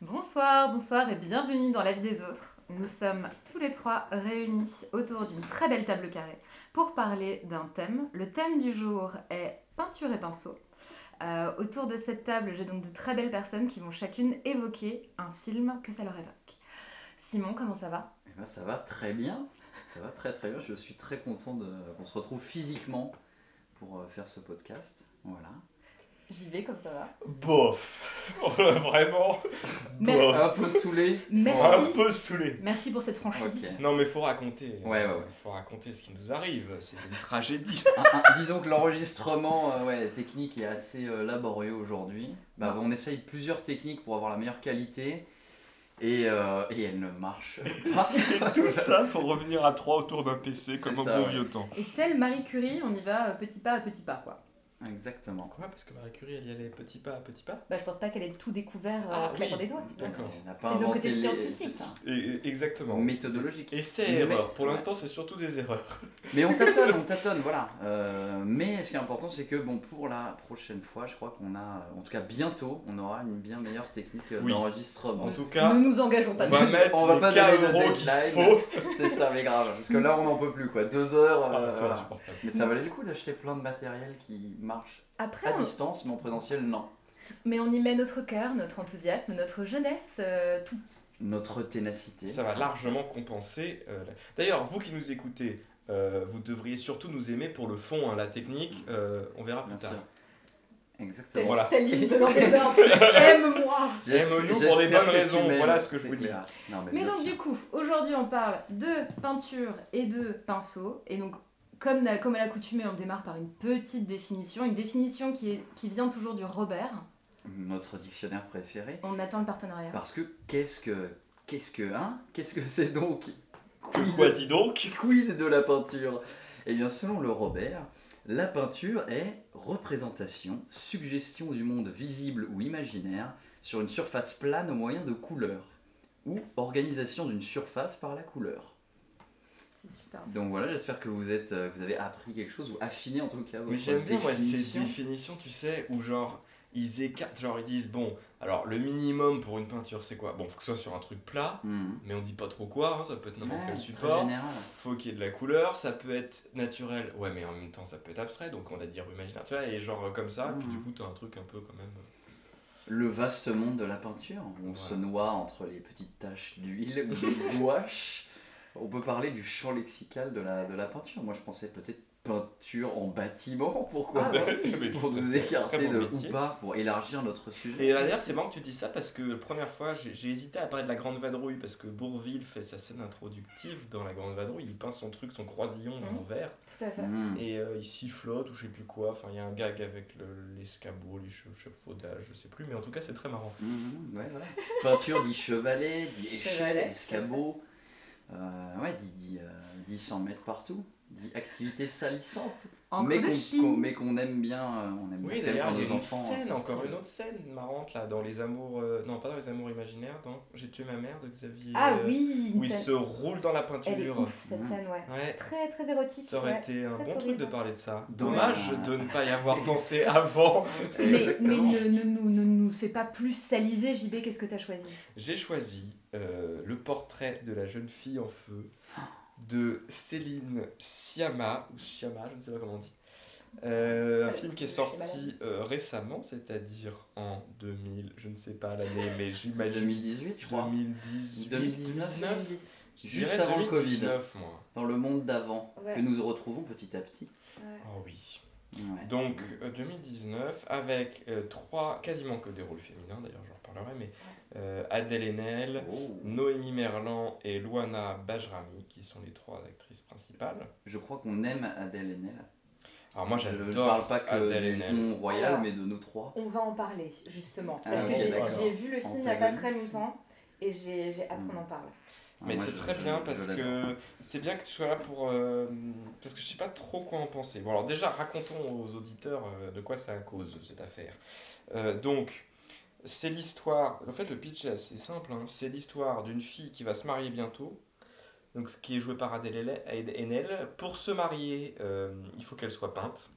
Bonsoir, bonsoir et bienvenue dans la vie des autres. Nous sommes tous les trois réunis autour d'une très belle table carrée pour parler d'un thème. Le thème du jour est peinture et pinceau. Euh, autour de cette table, j'ai donc de très belles personnes qui vont chacune évoquer un film que ça leur évoque. Simon, comment ça va? Eh ben, ça va très bien. Ça va très très bien. Je suis très content qu'on se retrouve physiquement pour euh, faire ce podcast. Voilà. J'y vais comme ça va. Bof Vraiment Merci. Bof. Un peu saoulé. Un Merci. peu saoulé. Merci pour cette franchise. Ok. Non mais faut raconter. Ouais, ouais, ouais. Faut raconter ce qui nous arrive. C'est une tragédie. Un- un- disons que l'enregistrement euh, ouais, technique est assez euh, laborieux aujourd'hui. Bah, on essaye plusieurs techniques pour avoir la meilleure qualité et, euh, et elles ne marchent pas. Tout ça pour revenir à trois autour d'un PC C'est comme au ça, bon ouais. vieux temps. Et tel Marie Curie, on y va euh, petit pas à petit pas quoi. Exactement. Quoi Parce que Marie Curie, elle y allait petit pas à petit pas Bah je pense pas qu'elle ait tout découvert euh, Ah, en claquant oui. des doigts. tu vois. D'accord. C'est les- scientifiques. c'est ça. Et, Exactement. Méthodologique. Et Mais- erreurs. Pour ouais. l'instant, c'est surtout des erreurs. Mais on tâtonne, on tâtonne, voilà. Euh, mais ce qui est important, c'est que bon, pour la prochaine fois, je crois qu'on a, en tout cas bientôt, on aura une bien meilleure technique euh, Oui. d'enregistrement. En tout cas, Ne nous engageons pas. on va mettre On va pas 4 donner de deadline. C'est ça, mais grave. Parce que là, on n'en peut plus, quoi. Deux heures, euh, Ah, c'est voilà. insupportable. Mais ça valait le coup d'acheter plein de matériel qui marche Après, à on- distance, mais en présentiel, non. mais on y met notre cœur, notre enthousiasme, notre jeunesse, euh, tout. Notre ténacité. Ça va largement compenser. euh, la- D'ailleurs, vous qui nous écoutez, euh, vous devriez surtout nous aimer pour le fond, hein, la technique. euh, on verra plus Bien tard. sûr. Exactement. Voilà. Staline donnant des ordres. Aime-moi. Aime-nous pour des bonnes raisons, voilà ce que je vous dis. Non, mais donc sûr. du coup, aujourd'hui on parle de peinture et de pinceau. Et donc, comme, comme à l'accoutumée, on démarre par une petite définition. Une définition qui, est, qui vient toujours du Robert. Notre dictionnaire préféré. On attend le partenariat. Parce que qu'est-ce que. Qu'est-ce que. Hein Qu'est-ce que c'est donc Que quoi, dis donc Quid de la peinture? Eh bien, selon le Robert, la peinture est représentation, suggestion du monde visible ou imaginaire sur une surface plane au moyen de couleurs, ou organisation d'une surface par la couleur. C'est super. Donc voilà, j'espère que vous, êtes, euh, vous avez appris quelque chose, ou affiné en tout cas votre Mais j'aime bien moi, ces définition. définitions, tu sais, où genre ils écartent, genre ils disent bon, alors le minimum pour une peinture c'est quoi? Bon, faut que ce soit sur un truc plat, Mhm. mais on dit pas trop quoi, hein, ça peut être n'importe Ouais, quel très support. général. Faut qu'il y ait de la couleur, ça peut être naturel, ouais, mais en même temps ça peut être abstrait, donc on va dire imaginaire, tu vois, et genre euh, comme ça, puis Mhm. du coup t'as un truc un peu quand même. euh, Le vaste monde de la peinture, où on se noie entre les petites taches d'huile ou de gouache. On peut parler du champ lexical de la, de la peinture. Moi, je pensais peut-être peinture en bâtiment, pourquoi Ah, bah Mais Pour nous écarter de métier. ou pas, pour élargir notre sujet. Et d'ailleurs, c'est marrant que tu dis ça parce que la première fois, j'ai hésité à parler de la Grande Vadrouille parce que Bourville fait sa scène introductive dans la Grande Vadrouille. Il peint son truc, son croisillon en verre Tout à fait. Mhm. et euh, il sifflote ou je sais plus quoi. Enfin, il y a un gag avec le- l'escabeau, les che- chevaudages, je sais plus, mais en tout cas, c'est très marrant. Ouais, voilà. Peinture dit chevalet, dit échelle, escabeau. Euh, ouais, dit, dit, euh, dit 100 mètres partout. Dit activité salissante. Mais qu'on Chine. qu'on- mais qu'on aime bien. euh, on aime Oui, bien d'ailleurs, il y a nos une enfants. scène, encore une autre scène marrante là, dans les amours. euh, non, pas dans les amours imaginaires, dans J'ai tué ma mère de Xavier. Ah euh, oui, Où il scène. se roule dans la peinture. Elle est ouf cette scène, ouais. Ouais. Très très érotique. Ça aurait ouais. été un Très, bon très truc de parler de ça. Dommage. De ne pas y avoir pensé avant. Mais, mais ne, ne, nous- ne nous fais pas plus saliver, JB, qu'est-ce que t'as choisi? J'ai choisi euh, le portrait de la jeune fille en feu de Céline Sciamma, ou Sciamma, je ne sais pas comment on dit. Euh, un film qui est sorti euh, récemment, c'est-à-dire en 2000, je ne sais pas l'année, mais j'imagine 2018, je crois. 2018, 2019, 2010. Je Juste dirais avant le Covid. 2019, moi. Dans le monde d'avant, Ouais. que nous retrouvons petit à petit. Ouais. Oh oui. Ouais. Donc euh, 2019 avec euh, trois, quasiment que des rôles féminins d'ailleurs, j'en reparlerai, mais euh, Adèle Haenel, Oh. Noémie Merlan et Luana Bajrami qui sont les trois actrices principales. Je crois qu'on aime Adèle Haenel. Alors moi Je ne j'adore parle pas que Adèle Haenel. nom royal, mais de nous trois. On va en parler, justement. Ah, Parce que j'ai vu le film il n'y a pas très longtemps et j'ai j'ai hâte qu'on en parle. Mais Ah, c'est très je- bien je parce que c'est bien que tu sois là pour... euh, parce que je sais pas trop quoi en penser. Bon alors déjà racontons aux auditeurs euh, de quoi ça à cause cette affaire. Euh, donc c'est l'histoire... En fait le pitch est assez simple. hein. C'est l'histoire d'une fille qui va se marier bientôt. Donc, qui est jouée par Adèle Haenel. Pour se marier, euh, il faut qu'elle soit peinte.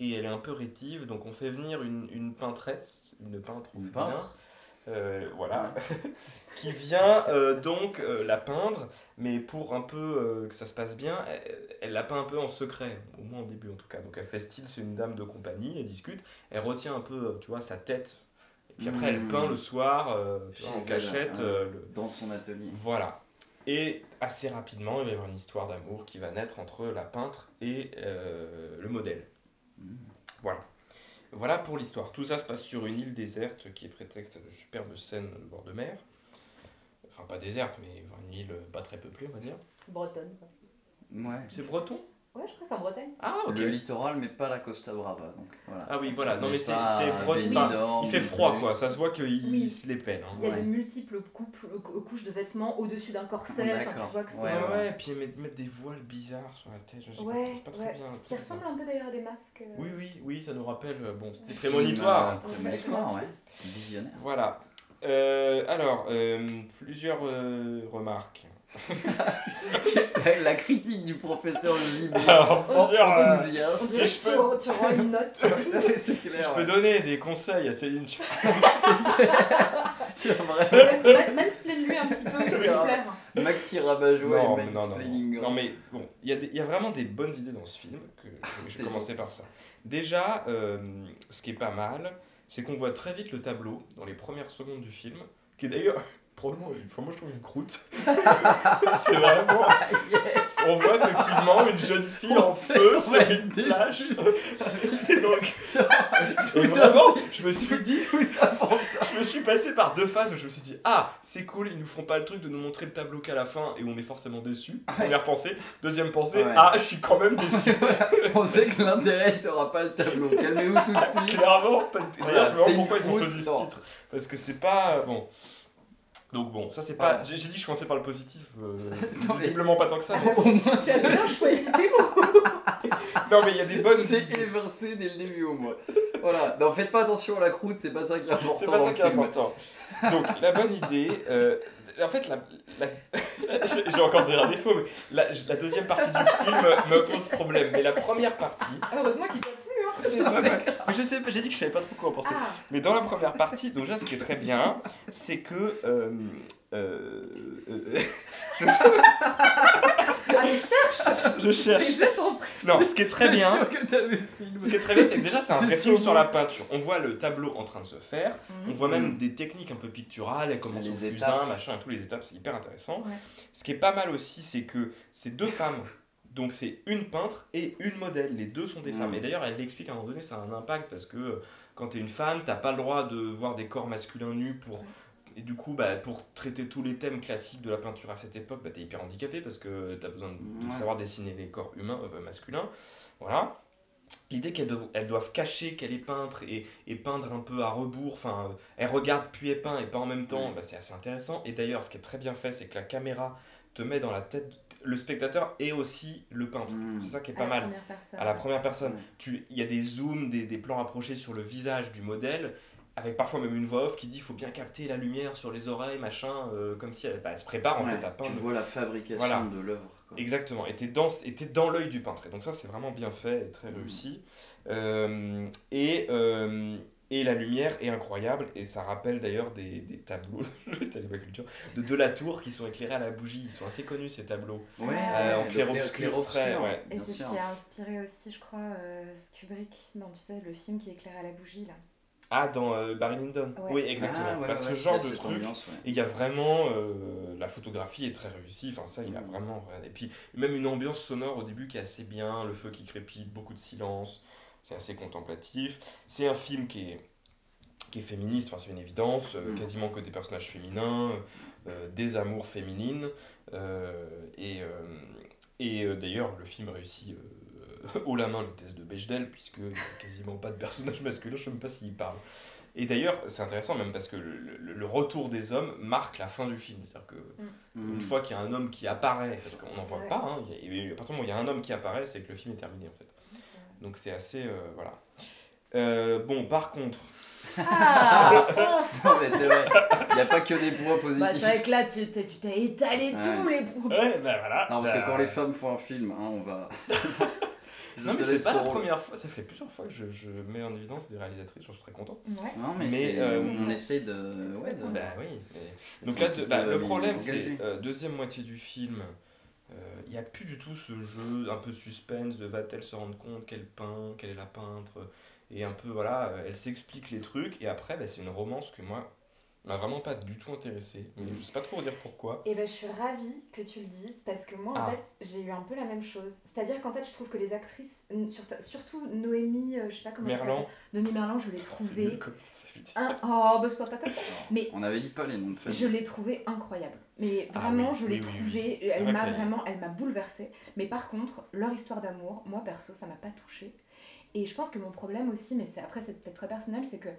Et elle est un peu rétive, donc on fait venir une, une peintresse, une peintre Une peintre euh, voilà, qui vient euh, donc euh, la peindre, mais pour un peu que ça se passe bien, elle, elle la peint un peu en secret, au moins au début en tout cas. Donc elle fait style, c'est une dame de compagnie, elle discute, elle retient un peu, tu vois, sa tête, et puis après elle Mhm. peint le soir, euh, tu vois, Chez en cachette. euh, le- Dans son atelier. Voilà. Et assez rapidement, il va y avoir une histoire d'amour qui va naître entre la peintre et euh, le modèle. Mhm. Voilà. Voilà pour l'histoire. Tout ça se passe sur une île déserte qui est prétexte de superbes scènes au bord de mer. Enfin, pas déserte, mais une île pas très peuplée, on va dire. Bretonne. Ouais. C'est breton? Ouais, je crois que c'est en Bretagne. Ah, ok. Le littoral, mais pas la Costa Brava. Donc, voilà. Ah oui, voilà. Non, mais c'est pas c'est il fait froid, plus. quoi. Ça se voit qu'il Oui. se les pèle. Hein. Il y a Ouais. de multiples couples- couches de vêtements au-dessus d'un corset. Enfin, tu vois que c'est. Ouais, Ouais, et puis ils mettent, mettent des voiles bizarres sur la tête. Je sais Ouais, pas, très ouais. bien. Qui ressemblent bien. un peu d'ailleurs à des masques. euh. Oui, oui, oui, ça nous rappelle. euh, Bon, c'était prémonitoire. euh, Prémonitoire, ouais. Visionnaire. Voilà. Euh, alors, euh, plusieurs euh, remarques. La, la critique du professeur JB. Alors, plusieurs, dirait Si je tu, tu rends une note. si je peux donner des conseils à Céline Ch- C'est vrai. Man- Mansplain-lui un petit peu, ça Oui. plaire. Maxi Rabat-Joie non, et mais non, non, mansplaining. non. Non, mais bon, il y, a des- il y a vraiment des bonnes idées dans ce film. Que, que je vais commencer par ça. Déjà, euh, ce qui est pas mal, c'est qu'on voit très vite le tableau dans les premières secondes du film, qui est d'ailleurs. Probablement, enfin, moi je trouve une croûte. c'est vraiment. On voit effectivement une jeune fille en On feu sur une plage. Et donc, Tout et vraiment, je me suis dis tout ça je me suis passé par deux phases où je me suis dit ah c'est cool ils nous font pas le truc de nous montrer le tableau qu'à la fin et on est forcément déçu première pensée deuxième pensée Ouais. ah je suis quand même déçu On sait que l'intérêt sera pas le tableau. Calmez-vous tout de suite. clairement d'ailleurs je me demande pourquoi une ils ont choisi ce titre parce que c'est pas bon donc bon ça c'est pas Ah. j'ai j'ai dit que je commençais par le positif euh, Non, mais- visiblement pas tant que ça mais- Au moins, Tu as c'est bien choisi tes mots. non mais il y a des bonnes c'est idées évincé dès le début au moins. Voilà. Non, faites pas attention à la croûte, c'est pas ça qui est important. c'est pas ça qui est film. important donc la bonne idée euh, en fait la, la- j'ai j'ai encore des défauts mais la, la deuxième partie du film me pose problème mais la première partie Ah, Heureusement qu'il t'a plu. C'est pas mal. Mais je sais pas, j'ai dit que je savais pas trop quoi en penser. Ah, Mais dans la première partie, donc déjà ce qui est très bien, c'est que. Euh, euh, euh, ah mais cherche je cherche. Mais je t'en prie. Non, ce qui est très bien. Ce qui est très bien, c'est que déjà c'est un vrai film sur la peinture. On voit le tableau en train de se faire. On voit même Mm. des techniques un peu picturales, elle commence Les au étapes. fusain, machin, tous les étapes, c'est hyper intéressant. Ouais. Ce qui est pas mal aussi, c'est que c'est deux femmes. Donc c'est une peintre et une modèle. Les deux sont des Mm. femmes. Et d'ailleurs, elle l'explique à un moment donné, ça a un impact parce que euh, quand t'es une femme, t'as pas le droit de voir des corps masculins nus pour. Et du coup, bah, pour traiter tous les thèmes classiques de la peinture à cette époque, bah, t'es hyper handicapé parce que t'as besoin de, de Ouais. savoir dessiner les corps humains, euh, masculins. Voilà. L'idée qu'elles doivent, elles doivent cacher qu'elle est peintre et, et peindre un peu à rebours, enfin, elle regarde puis elle peint et pas en même temps, Ouais. bah, c'est assez intéressant. Et d'ailleurs, ce qui est très bien fait, c'est que la caméra te met dans la tête le spectateur et aussi le peintre. Mm. C'est ça qui est pas la mal. première personne. À la première personne, tu- il y a des zooms, des, des plans rapprochés sur le visage du modèle, avec parfois même une voix off qui dit faut bien capter la lumière sur les oreilles, machin, euh, comme si elle, bah, elle se prépare en Ouais, fait à peindre. tu vois la fabrication Voilà. de l'œuvre. Exactement, et t'es dans, et dans l'œil du peintre. Et donc ça, c'est vraiment bien fait et très Mhm. réussi. Euh, et, euh, et la lumière est incroyable, et ça rappelle d'ailleurs des, des tableaux de De la Tour qui sont éclairés à la bougie. Ils sont assez connus ces tableaux. Ouais, Euh, en clair-obscur, très, ouais. Et c'est ce qui a inspiré aussi, je crois, euh, Kubrick. Non, tu sais, le film qui éclaire à la bougie, là. Ah, dans euh, Barry Lyndon Ouais. Oui, exactement. Ah, ouais, Bah, ouais, ce ouais, genre de truc. ambiance, ouais. Et il y a vraiment. euh, la photographie est très réussie. Enfin, ça, il y a Mhm. vraiment. Et puis, même une ambiance sonore au début qui est assez bien. Le feu qui crépite, beaucoup de silence. C'est assez contemplatif. C'est un film qui est, qui est féministe, enfin, c'est une évidence. euh, Mhm. Quasiment que des personnages féminins, euh, des amours féminines. euh, et et d'ailleurs, le film réussit. haut la main le test de Bechdel, puisqu'il n'y a quasiment pas de personnage masculin, je ne sais même pas s'il parle. Et d'ailleurs, c'est intéressant même parce que le, le- le retour des hommes marque la fin du film. C'est-à-dire que Mm. une fois qu'il y a un homme qui apparaît, parce qu'on n'en voit Ouais. pas, hein, il y a- et à partir du moment où il y a un homme qui apparaît, c'est que le film est terminé en fait. Donc c'est assez. euh, voilà. Euh, bon, par contre, Ah enfin Non, mais c'est vrai, il n'y a pas que des points positifs. Bah, c'est vrai que là, tu t'es tu t'es étalé Ouais. tous les points. ouais, bah voilà. Non, parce que Bah, quand les femmes font un film, hein, on va. Je Non, mais c'est pas la rôle. première fois, ça fait plusieurs fois que je, je mets en évidence des réalisatrices, j'en suis très content. Ouais. Non, mais, Mais, euh, on essaie de. Ouais, de- Ouais. Bah oui. mais- Donc là, de- bah, le problème, c'est euh, deuxième moitié du film. Il n'y a plus du tout ce jeu un peu suspense de va-t-elle se rendre compte qu'elle peint, qu'elle est la peintre, et un peu voilà, euh, elle s'explique les trucs, et après bah, c'est une romance que moi m'a vraiment pas du tout intéressé, mais Mhm. je sais pas trop dire pourquoi. Et ben je suis ravie que tu le dises parce que moi Ah. en fait j'ai eu un peu la même chose. C'est-à-dire qu'en fait je trouve que les actrices, surtout, surtout Noémie, euh, je sais pas comment Merlan, Noémie Merlan, je l'ai trouvée. Un... Oh, bah sois pas comme ça. Mais On avait dit pas les noms de je l'ai trouvée incroyable. Mais Ah vraiment, oui, je l'ai oui, oui, oui. trouvée. C'est Elle m'a vraiment, elle m'a bouleversée. Mais par contre, leur histoire d'amour, moi perso, ça m'a pas touchée. Et je pense que mon problème aussi, mais c'est après c'est peut-être très personnel, c'est que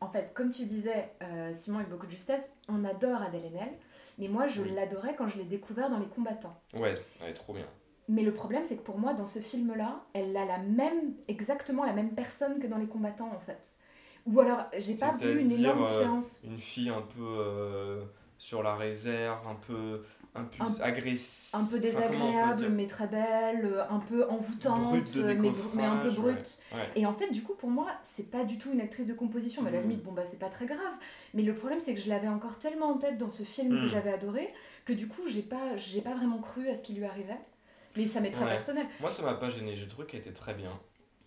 en fait, comme tu disais, euh, Simon avec beaucoup de justesse, on adore Adèle Haenel. Mais moi, je Oui. l'adorais quand je l'ai découvert dans Les Combattants. Ouais, elle est trop bien. Mais le problème, c'est que pour moi, dans ce film-là, elle a la même, exactement la même personne que dans Les Combattants, en fait. Ou alors, j'ai pas vu une énorme euh, différence. Une fille un peu euh, sur la réserve, un peu impulse, Un- agressive. Un peu désagréable, mais très belle, euh, un peu envoûtante, de mais, mais un peu brute. Ouais. Et en fait, du coup, pour moi, c'est pas du tout une actrice de composition. Mais à la Mm. limite, bon, bah, c'est pas très grave. Mais le problème, c'est que je l'avais encore tellement en tête dans ce film que Mm. j'avais adoré, que du coup, j'ai pas, j'ai pas vraiment cru à ce qui lui arrivait. Mais ça m'est très Ouais. personnel. Moi, ça m'a pas gêné. J'ai trouvé qu'elle était très bien.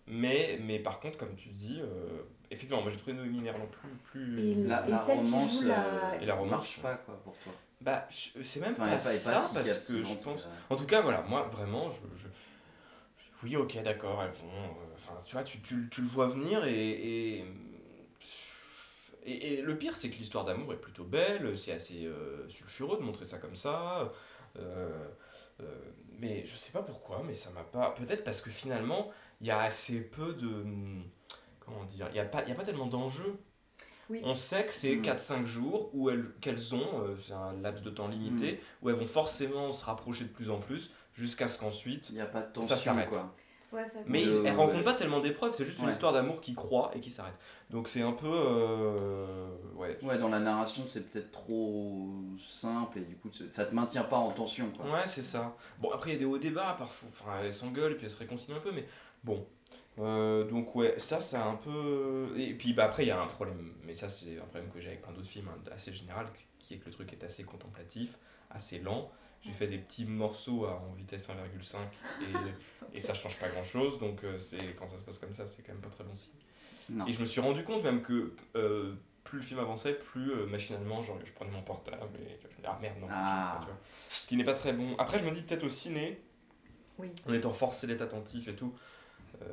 Mais, mais par contre, comme tu dis, euh, effectivement, moi j'ai trouvé Noémie Merlan plus. plus... Et La, Et la celle qui romance, joue la- euh, Et la romance, marche pas quoi pour toi. Bah, c'est même Enfin, pas, ça, si parce que je pense. euh. En tout cas, voilà, moi vraiment, je. je- Oui, ok, d'accord, elles vont. euh, Enfin, tu vois, tu, tu, tu le vois venir et. et... Et, et le pire, c'est que l'histoire d'amour est plutôt belle, c'est assez euh, sulfureux de montrer ça comme ça. euh, euh, mais je sais pas pourquoi, mais ça m'a pas. Peut-être parce que finalement, il y a assez peu de. Comment dire Il n'y a, pas- il y a pas tellement d'enjeux. Oui. On sait que c'est Mm. 4-5 jours où elles, qu'elles ont, euh, c'est un laps de temps limité, où elles vont forcément se rapprocher de plus en plus, jusqu'à ce qu'ensuite. Il n'y a pas de Ça s'arrête. quoi. Ouais, ça, Mais Euh, elles rencontrent ouais. pas tellement d'épreuves, c'est juste une histoire d'amour qui croît et qui s'arrête. Donc c'est un peu. euh, ouais. Ouais, dans la narration, c'est peut-être trop simple et du coup, c'est- ça te maintient pas en tension quoi. Ouais, c'est ça. Bon, après, il y a des hauts débats, parfois. Enfin, elles s'engueulent, puis elles se réconcilient un peu, mais bon. Euh, donc, ouais, ça, ça a un peu. Et puis, bah, après, il y a un problème, mais ça, c'est un problème que j'ai avec plein d'autres films, hein, assez général, qui est que le truc est assez contemplatif, assez lent. J'ai fait des petits morceaux à- en vitesse 1,5 et, et ça change pas grand chose, donc euh, c'est quand ça se passe comme ça, c'est quand même pas très bon signe. Non. Et je me suis rendu compte même que euh, plus le film avançait, plus euh, machinalement, genre, je prenais mon portable et je me disais, ah merde, non, Ah. fasse, tu vois. Ce qui n'est pas très bon. Après, je me dis peut-être au ciné, Oui. en étant forcé d'être attentif et tout,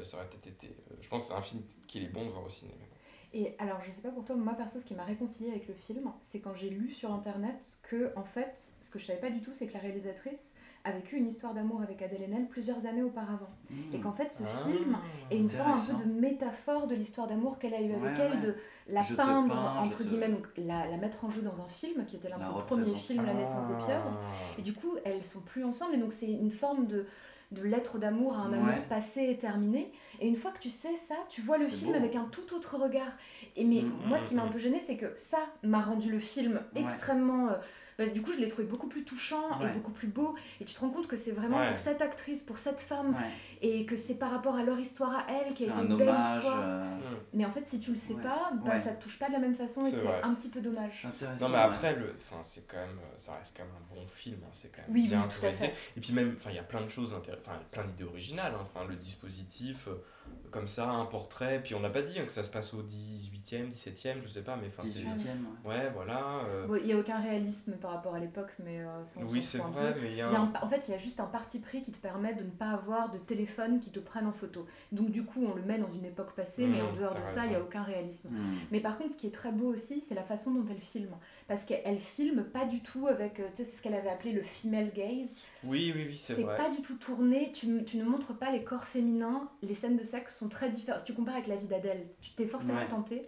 ça aurait peut-être été. euh, je pense que c'est un film qu'il est bon de voir au ciné. mais bon. Et alors, je sais pas pour toi, moi perso, ce qui m'a réconcilié avec le film, c'est quand j'ai lu sur internet que, en fait, ce que je savais pas du tout, c'est que la réalisatrice a vécu une histoire d'amour avec Adèle Haenel plusieurs années auparavant. Mmh. Et qu'en fait, ce Ah, film est une forme un peu de métaphore de l'histoire d'amour qu'elle a eue avec Ouais, elle, ouais. de la Je peindre, peins, entre te- guillemets, donc la, la mettre en jeu dans un film, qui était l'un de ses premiers films, La naissance des pieuvres. Ah. Et du coup, elles sont plus ensemble, et donc c'est une forme de, de lettre d'amour à un Ouais. amour passé et terminé. Et une fois que tu sais ça, tu vois le film beau. avec un tout autre regard. Et mais Mm, moi, ce qui m'a un mm, peu gêné, c'est que ça m'a rendu le film Ouais. extrêmement. euh, bah, du coup, je l'ai trouvé beaucoup plus touchant Ouais. et beaucoup plus beau. Et tu te rends compte que c'est vraiment Ouais. pour cette actrice, pour cette femme, Ouais, et que c'est par rapport à leur histoire à elle qui a été un une belle histoire. euh, Hmm. Mais en fait, si tu le sais Ouais. pas, bah, Ouais. ça te touche pas de la même façon et C'est un petit peu dommage. c'est intéressant. Non mais ouais. après le, enfin c'est quand même, ça reste quand même un bon film, hein, c'est quand même Oui, bien oui, tout à fait. Et puis même, enfin il y a plein de choses, enfin plein d'idées originales, hein. enfin le dispositif, euh, comme ça, un portrait, puis on n'a pas dit hein, que ça se passe au 18e, 17e, je sais pas, mais enfin c'est... 18ème. ouais. Ouais, voilà. euh, Bon, Il n'y a aucun réalisme par rapport à l'époque, mais euh, oui c'est vrai, mais il y a Il y a un... en fait, il y a juste un parti pris qui te permet de ne pas avoir de téléphone qui te prenne en photo. Donc du coup, on le met dans une époque passée, mais en Mmh, dehors de ça, il n'y a aucun réalisme. Mmh. Mais par contre, ce qui est très beau aussi, c'est la façon dont elle filme. Parce qu'elle filme pas du tout avec, euh, tu sais, c'est ce qu'elle avait appelé le female gaze. Oui, oui, oui, c'est C'est vrai. pas du tout tourné, tu, tu ne montres pas les corps féminins, les scènes de sexe sont très différentes. Si tu compares avec la vie d'Adèle, tu t'es forcément Ouais. tenté.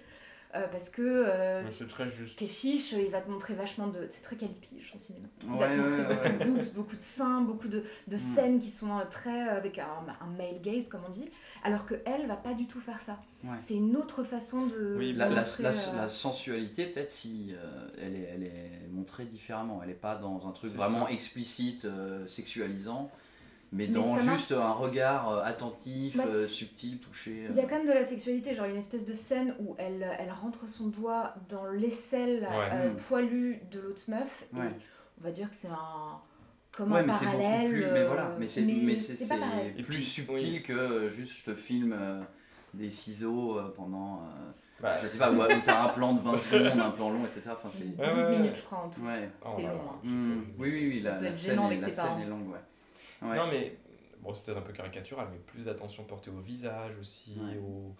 Euh, parce que euh, Mais c'est très juste. Keshish, il va te montrer vachement de. C'est très calipige son cinéma. Il Ouais, va te montrer ouais, beaucoup, ouais. de boobs, beaucoup de seins, beaucoup de, de Mm. scènes qui sont euh, très. euh, avec un, un male gaze, comme on dit. Alors que elle va pas du tout faire ça. Ouais. C'est une autre façon de. Oui, de La, la, montrer, la, euh, la sensualité, peut-être si euh, elle, est, elle est montrée différemment. Elle n'est pas dans un truc vraiment ça. explicite, euh, sexualisant. Mais Mais dans juste un regard euh, attentif, Bah, euh, subtil, touché. Il y a euh. quand même de la sexualité, genre il y a une espèce de scène où elle, elle rentre son doigt dans l'aisselle Ouais. euh, Mm. poilue de l'autre meuf et Ouais. on va dire que c'est un comme Ouais, un mais parallèle. plus, mais voilà, mais c'est. Et plus subtil oui. que juste je te filme euh, des ciseaux euh, pendant, euh, Bah, je sais pas, où, où t'as un plan de 20 secondes, un plan long, etc. Enfin, c'est... 12 Ouais, ouais, minutes ouais. je crois en tout. Ouais. oh c'est long, hein. Hmm. Oui, oui, oui, la, la scène, est, la scène est longue, ouais. Ouais. Non, mais bon, c'est peut-être un peu caricatural, mais plus d'attention portée au visage aussi, Ouais. au,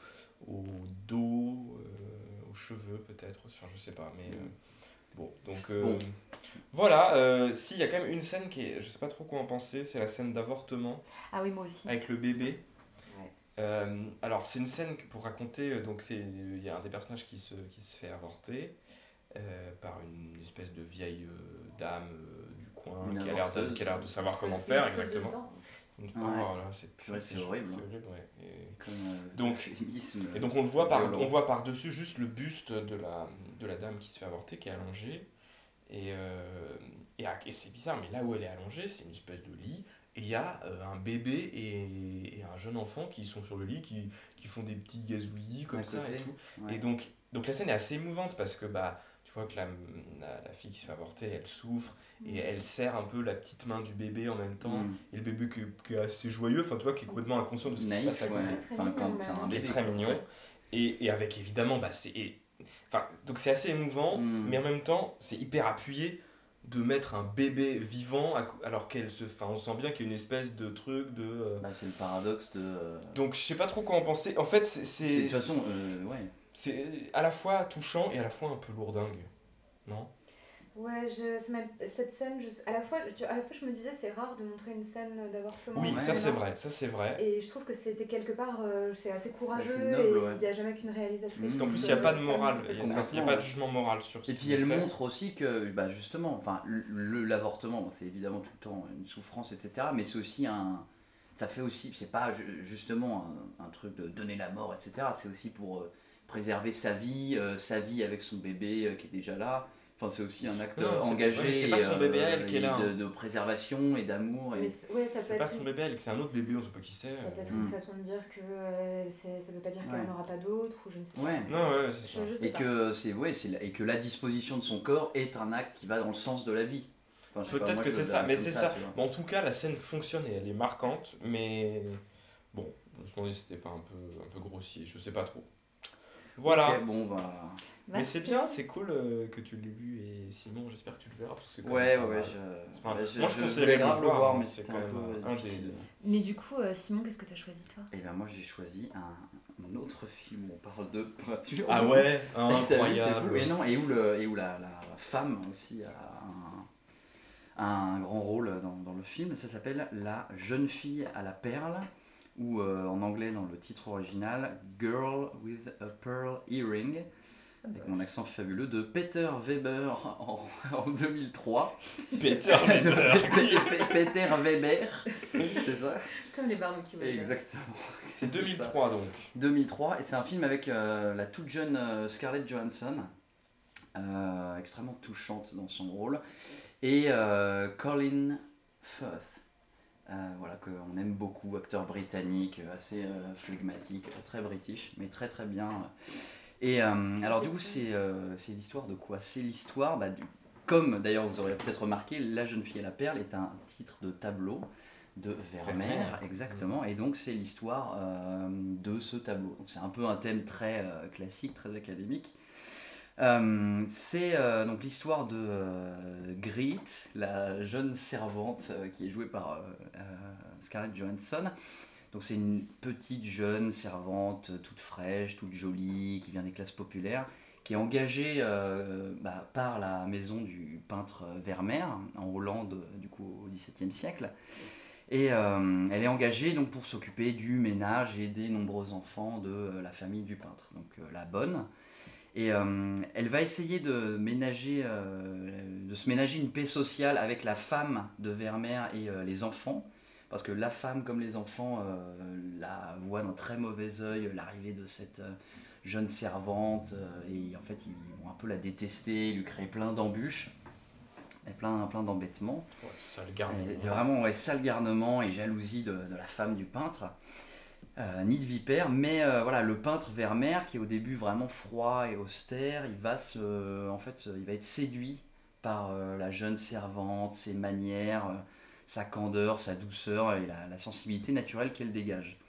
au dos, euh, aux cheveux peut-être. Enfin, je sais pas, mais. euh, bon, donc. euh, Bon. Voilà, euh, si, il y a quand même une scène qui est. Je sais pas trop quoi en penser, c'est la scène d'avortement Ah oui, moi aussi. avec le bébé. Ouais. Alors, c'est une scène pour raconter. Donc, c'est il y a un des personnages qui se, qui se fait avorter par une espèce de vieille dame coin Une qui a l'air de, savoir comment faire exactement. Ouais. là, c'est c'est horrible, C'est hein. horrible, ouais. Et- Comme, euh, Donc- Et donc on le voit par, violent. on voit par dessus juste le buste de la, de la dame qui se fait avorter, qui est allongée. Et, euh, et, c'est bizarre, mais là où elle est allongée, c'est une espèce de lit. Et il y a euh, un bébé et, et un jeune enfant qui sont sur le lit, qui, qui font des petits gazouillis comme À ça côté, et tout. ouais. Et donc, donc la scène est assez émouvante parce que bah, tu vois que la, la, la fille qui se fait avorter, elle souffre et elle serre un peu la petite main du bébé en même temps. Hmm. Et le bébé qui, est- qui est assez joyeux, enfin tu vois, qui est complètement inconscient de ce qui se Naïf, passe à côté. Enfin, quand c'est un bébé, très mignon. Et, et avec évidemment, bah, c'est. Enfin, donc c'est assez émouvant, Mm. mais en même temps, c'est hyper appuyé de mettre un bébé vivant à alors qu'elle se. Enfin, on sent bien qu'il y a une espèce de truc de. euh, Bah, c'est le paradoxe de. euh, Donc je sais pas trop quoi en penser. En fait, c'est. de toute façon, euh, ouais. C'est à la fois touchant et à la fois un peu lourdingue. Non? Ouais, je, cette scène, je, à, la fois, tu- à la fois je me disais c'est rare de montrer une scène d'avortement. Oui, ça c'est vrai, ça c'est vrai. Et je trouve que c'était quelque part, euh, c'est assez courageux assez noble, et ouais. il n'y a jamais qu'une réalisatrice. Parce qu'en plus, il euh, n'y a pas de morale, il n'y a, pas de jugement moral sur ce Et puis elle fait. montre aussi que, bah justement, enfin, le- l'avortement, c'est évidemment tout le temps une souffrance, etc. Mais c'est aussi un. Ça fait aussi, c'est pas ju- justement un, un truc de donner la mort, etc. C'est aussi pour euh, préserver sa vie, euh, sa vie avec son bébé euh, qui est déjà là. Enfin, c'est aussi un acte Non, engagé c'est pas son euh, bébé elle qui est et là, de, hein. de préservation et d'amour. Et... C'est- ouais, être pas son bébé, elle, c'est un autre bébé, on sait pas qui c'est. Ça peut être une façon de dire que euh, c'est- ça veut pas dire qu'elle Ouais. n'en aura pas d'autres ou je ne sais pas. Ouais. Non, ouais, c'est ça. Je, je sais Et pas. que, c'est, ouais, c'est, la- et que la disposition de son corps est un acte qui va dans le sens de la vie. Enfin, Peut-être que c'est ça, mais c'est ça. Bon, en tout cas, la scène fonctionne et elle est marquante, mais bon, je me demandais si c'était pas un peu, un peu grossier, je sais pas trop. Voilà. Bon, voilà. Mais c'est bien, c'est cool euh, que tu l'aies vu et Simon, j'espère que tu le verras parce que c'est Ouais, même ouais, ouais. Je, Enfin, ouais, je, moi, je je voulais de le grave le voir, voir, hein, mais c'est c'était quand un même peu un difficile. des- Mais du coup, euh, Simon, qu'est-ce que t'as choisi toi? Et ben moi j'ai choisi un, un autre film où on parle de peinture. Ah ouais, vu, incroyable. fou. Et non, et où, le, et où la, la femme aussi a un, un grand rôle dans, dans le film. Ça s'appelle La jeune fille à la perle, ou euh, en anglais dans le titre original Girl with a Pearl Earring, avec mon accent fabuleux, de Peter Weber en, en 2003. Peter De Weber. Pe- Peter Weber, c'est ça? Comme les barbecues. ouais. Exactement. C'est ça. 2003 donc. 2003 et c'est un film avec euh, la toute jeune euh, Scarlett Johansson, euh, extrêmement touchante dans son rôle, et euh, Colin Firth, voilà qu'on aime beaucoup, acteur britannique, euh, assez euh, flegmatique, euh, très british, mais très très bien. Et euh, alors du coup c'est euh, l'histoire de quoi? C'est l'histoire, bah, du, comme d'ailleurs vous aurez peut-être remarqué, La jeune fille à la perle est un titre de tableau de Vermeer, exactement, et donc c'est l'histoire euh, de ce tableau. C'est un peu un thème très euh, classique, très académique. Euh, c'est euh, donc l'histoire de euh, la jeune servante euh, qui est jouée par Scarlett Johansson. Donc c'est une petite jeune servante toute fraîche, toute jolie, qui vient des classes populaires, qui est engagée bah, par la maison du peintre Vermeer en Hollande du coup au XVIIe siècle. Et elle est engagée donc pour s'occuper du ménage et des nombreux enfants de la famille du peintre, donc la bonne. Et euh, elle va essayer de, ménager, euh, de se ménager une paix sociale avec la femme de Vermeer et euh, les enfants, parce que la femme comme les enfants la voient d'un très mauvais œil l'arrivée de cette jeune servante, et en fait ils vont un peu la détester, lui créer plein d'embûches. Et plein, plein d'embêtements. Ouais, sale garnement. Et vraiment ouais, sale garnement et jalousie de, de la femme du peintre. Euh, ni de vipère, mais euh, voilà, le peintre Vermeer, qui est au début vraiment froid et austère, il va, se, en fait, il va être séduit par euh, la jeune servante, ses manières, euh, sa candeur, sa douceur et la, la sensibilité naturelle qu'elle dégage.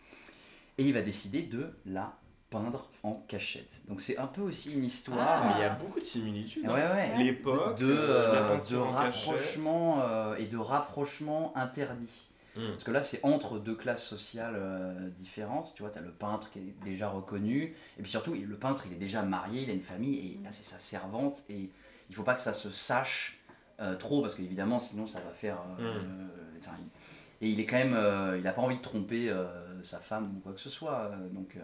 Et il va décider de la peindre en cachette. Donc c'est un peu aussi une histoire. Ah, mais il y a beaucoup de similitudes. Ouais, hein. ouais. L'époque, de, euh, la euh, de rapprochement euh, et de rapprochement interdit. Hmm. Parce que là, c'est entre deux classes sociales euh, différentes. Tu vois, tu as le peintre qui est déjà reconnu. Et puis surtout, le peintre, il est déjà marié, il a une famille. Et là, c'est sa servante. Et il faut pas que ça se sache euh, trop. Parce qu'évidemment, sinon, ça va faire. euh, Mm. euh, et il est quand même. euh, il n'a pas envie de tromper euh, sa femme ou quoi que ce soit. euh, donc. euh,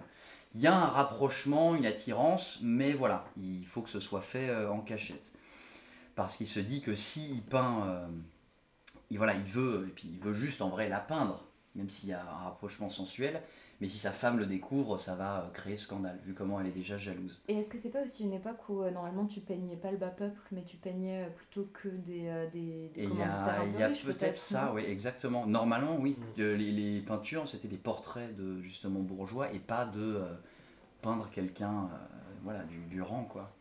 il y a un rapprochement, une attirance, mais voilà, il faut que ce soit fait euh, en cachette. Parce qu'il se dit que s'il peint, euh, il, voilà, il veut, et puis il veut juste en vrai la peindre, même s'il y a un rapprochement sensuel, mais si sa femme le découvre, ça va euh, créer scandale, vu comment elle est déjà jalouse. Et est-ce que c'est pas aussi une époque où euh, normalement tu peignais pas le bas peuple, mais tu peignais euh, plutôt que des, euh, des, des Et il y commanditaires a, il y a peut-être ça, non? oui, exactement. Normalement, oui. Mm. Euh, Les, les peintures, c'était des portraits de justement bourgeois et pas de euh, peindre quelqu'un euh, voilà, du, du rang, quoi.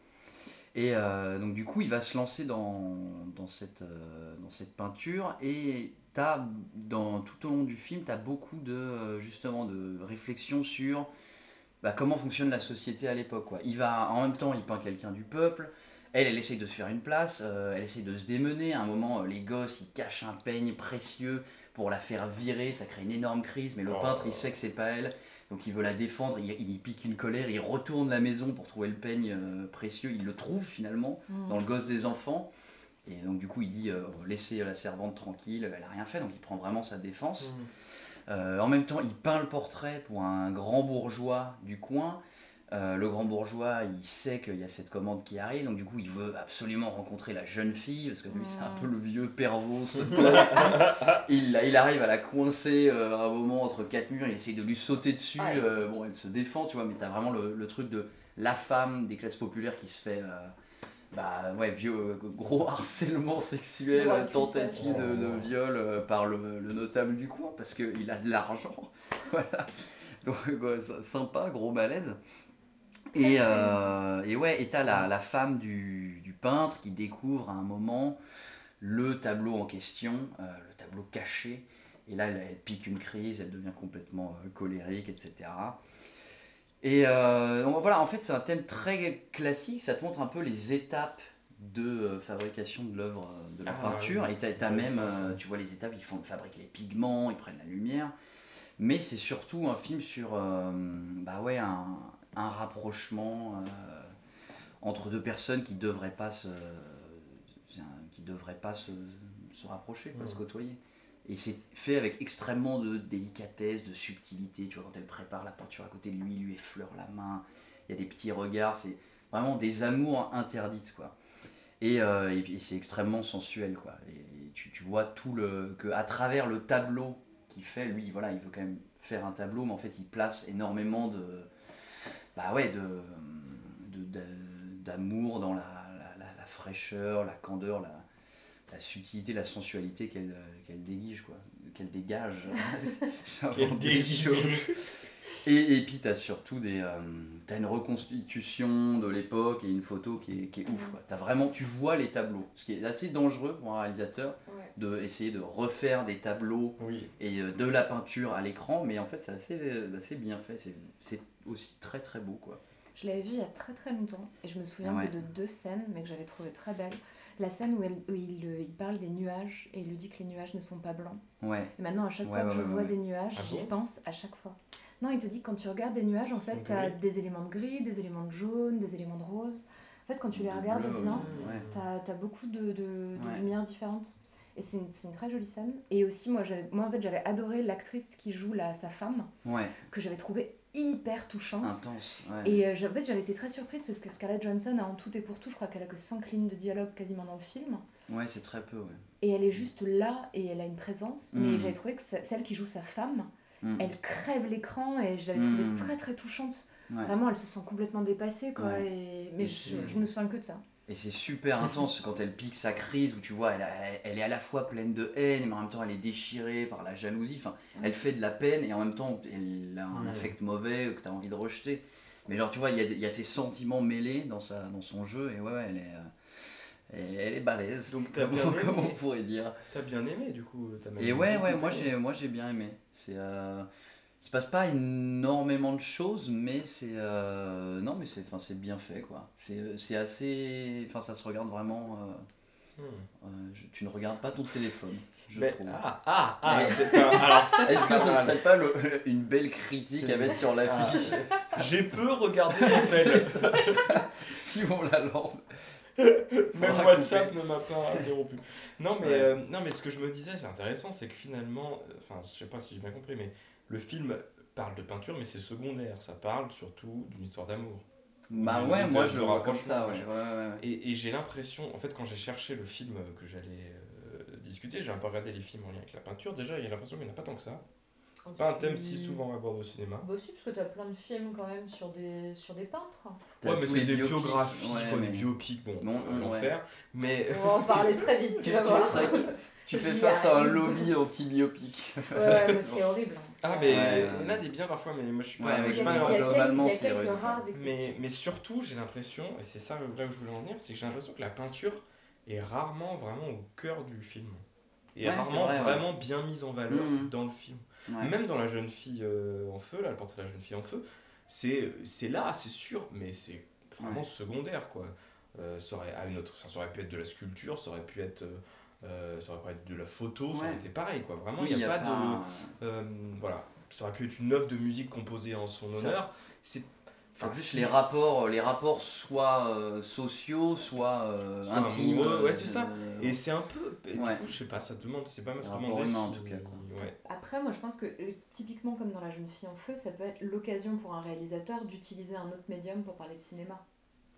Et euh, donc, du coup, il va se lancer dans, dans, cette, euh, dans cette peinture et t'as, dans, tout au long du film, tu as beaucoup de, euh, justement, de réflexions sur bah, comment fonctionne la société à l'époque. Quoi. Il va, en même temps, il peint quelqu'un du peuple. Elle, elle essaye de se faire une place, euh, elle essaye de se démener. À un moment, les gosses, ils cachent un peigne précieux pour la faire virer. Ça crée une énorme crise, mais le Oh. peintre, il sait que c'est pas elle. Donc il veut la défendre, il, il pique une colère, il retourne la maison pour trouver le peigne euh, précieux. Il le trouve finalement Mm. dans le gosse des enfants. Et donc du coup, il dit euh, laissez la servante tranquille, elle a rien fait, donc il prend vraiment sa défense. Euh, en même temps, il peint le portrait pour un grand bourgeois du coin. Euh, le grand bourgeois, il sait qu'il y a cette commande qui arrive, donc du coup, il veut absolument rencontrer la jeune fille, parce que lui, c'est un peu le vieux pervos il, il arrive à la coincer euh, à un moment entre quatre murs, il essaye de lui sauter dessus. Euh, bon, elle se défend, tu vois, mais t'as vraiment le, le truc de la femme des classes populaires qui se fait. euh, bah ouais, vieux, gros harcèlement sexuel, tentative de, viol euh, par le, le notable du coin, parce qu'il a de l'argent. voilà. Donc, ouais, sympa, gros malaise. Et, euh, et ouais, et t'as la, la femme du, du peintre qui découvre à un moment le tableau en question, euh, le tableau caché. Et là, elle, elle pique une crise, elle devient complètement euh, colérique, etc. Et euh, donc voilà, en fait, c'est un thème très classique. Ça te montre un peu les étapes de fabrication de l'œuvre de la Ah, peinture. Et t'as, Intéressant, même, tu vois les étapes, ils font, fabriquent les pigments, ils prennent la lumière. Mais c'est surtout un film sur bah ouais, un, un rapprochement euh, entre deux personnes qui devraient pas se, qui devraient pas se, se rapprocher, se côtoyer. Et c'est fait avec extrêmement de délicatesse, de subtilité. Tu vois, quand elle prépare la peinture à côté de lui, il lui effleure la main. Il y a des petits regards. C'est vraiment des amours interdites, quoi. Et, euh, et c'est extrêmement sensuel, quoi. Et, et tu, tu vois tout le. que à travers le tableau qu'il fait, lui, voilà, il veut quand même faire un tableau, mais en fait, il place énormément de. Bah ouais, de. d'amour dans la, la, la- la fraîcheur, la candeur, la, subtilité, la sensualité qu'elle euh, qu'elle dégage, quoi. Qu'elle dégage. Et, et puis t'as surtout des, euh, t'as une reconstitution de l'époque et une photo qui est, qui est ouf. quoi. T'as vraiment, tu vois les tableaux, ce qui est assez dangereux pour un réalisateur Ouais. de essayer de refaire des tableaux Oui. et euh, de la peinture à l'écran, mais en fait c'est assez, euh, assez bien fait. C'est aussi très très beau quoi. Je l'avais vu il y a très très longtemps et je me souviens Ouais. que de deux scènes, mais que j'avais trouvé très belles. La scène où, elle- où il, euh, il parle des nuages et il lui dit que les nuages ne sont pas blancs. Ouais. Et maintenant, à chaque Ouais, fois que ouais, je ouais, vois ouais. des nuages, Ah j'y bon pense à chaque fois. Non, il te dit que quand tu regardes des nuages, en fait, tu as gris. des éléments de gris, des éléments de jaune, des éléments de rose. En fait, quand tu les De regardes bleu, bien, ouais. tu as, beaucoup de, de, de Ouais. lumières différentes. Et c'est une, c'est une très jolie scène. Et aussi, moi, j'avais- moi en fait, j'avais adoré l'actrice qui joue la, sa femme, Ouais, que j'avais trouvée hyper touchante. intense. Ouais. Et euh, en fait, j'avais été très surprise parce que Scarlett Johansson a en tout et pour tout, je crois qu'elle a que 5 lignes de dialogue quasiment dans le film. Ouais, c'est très peu. Ouais. Et elle est juste là et elle a une présence. Mais Mm. j'avais trouvé que celle qui joue sa femme, Mm. elle crève l'écran et je l'avais trouvée Mm. très très touchante. Ouais. Vraiment, elle se sent complètement dépassée quoi. Et... Mais je, je me souviens que de ça. Et c'est super intense quand elle pique sa crise, où tu vois, elle, a- elle est à la fois pleine de haine, mais en même temps elle est déchirée par la jalousie. Enfin, elle fait de la peine et en même temps elle a un affect mauvais que tu as envie de rejeter. Mais genre, tu vois, il y a, y a ces sentiments mêlés dans, sa, dans son jeu, et ouais, elle est, euh, elle, elle est balèze, Donc, t'as comme, bien aimé. comme on pourrait dire. T'as bien aimé du coup même Et ouais, ouais, moi j'ai, moi j'ai bien aimé. C'est, euh, se passe pas énormément de choses, mais c'est, euh, non, mais c'est, enfin, c'est bien fait quoi. C'est, c'est assez, enfin, ça se regarde vraiment. euh, Hmm. euh, je- tu ne regardes pas ton téléphone, je Mais- trouve. ah, ah, ah, Mais- c'est un- alors ça, c'est Est-ce que ce mal. serait pas le- une belle critique à mettre sur l'affiche J'ai peu regardé l'appel. si on la lance Même WhatsApp ne m'a pas interrompu. Non mais, Ouais. euh, non, mais ce que je me disais, c'est intéressant, c'est que finalement, euh, enfin, je sais pas si j'ai bien compris, mais le film parle de peinture, mais c'est secondaire. Ça parle surtout d'une histoire d'amour. Bah ouais, de- moi je le rapprochement, ça, ouais. ouais. ouais, ouais, ouais. Et, et j'ai l'impression, en fait, quand j'ai cherché le film que j'allais euh, discuter, j'ai un peu regardé les films en lien avec la peinture. Déjà, il y a l'impression qu'il n'y en a pas tant que ça. C'est pas un thème si souvent abordé au cinéma. Bah aussi, parce que t'as plein de films quand même sur des, sur des peintres. Ouais, mais c'est des biographies, ouais, des biopics, bon, Bon, euh, ouais. l'enfer. Mais On va en parler très vite, tu vas voir. tu fais face à un lobby anti-biopic. Ouais, ouais, mais c'est horrible. Ah, mais Ouais, il y en a des biens parfois, mais moi je suis Ouais, pas. mais je Il y suis a, pas a c'est mais, mais surtout, j'ai l'impression, et c'est ça là où je voulais en venir, c'est que j'ai l'impression que la peinture est rarement vraiment au cœur du film. Et Ouais, rarement vrai, ouais. vraiment bien mise en valeur Mhm. dans le film. Ouais. Même dans La jeune fille euh, en feu, là, le portrait de la jeune fille en feu, c'est là, c'est sûr, mais c'est vraiment Ouais. secondaire, quoi. Euh, ça, aurait, à une autre, ça, aurait pu être de la sculpture, ça aurait pu être, euh, ça aurait pu être de la photo, ça aurait été pareil, quoi. Vraiment, Oui, il n'y a, pas, de... voilà, ça aurait pu être une œuvre de musique composée en son Ça- honneur. C'est En enfin, plus, si- les rapports, les rapports soit euh, sociaux, soit, euh, Soit intimes. ouais, euh, c'est ça. Et c'est un peu. et Ouais. Du coup, je sais pas, ça demande. C'est pas mal se demander. humain, en si- tout cas, quoi. Ouais. Après, moi je pense que euh, typiquement comme dans La jeune fille en feu, ça peut être l'occasion pour un réalisateur d'utiliser un autre médium pour parler de cinéma.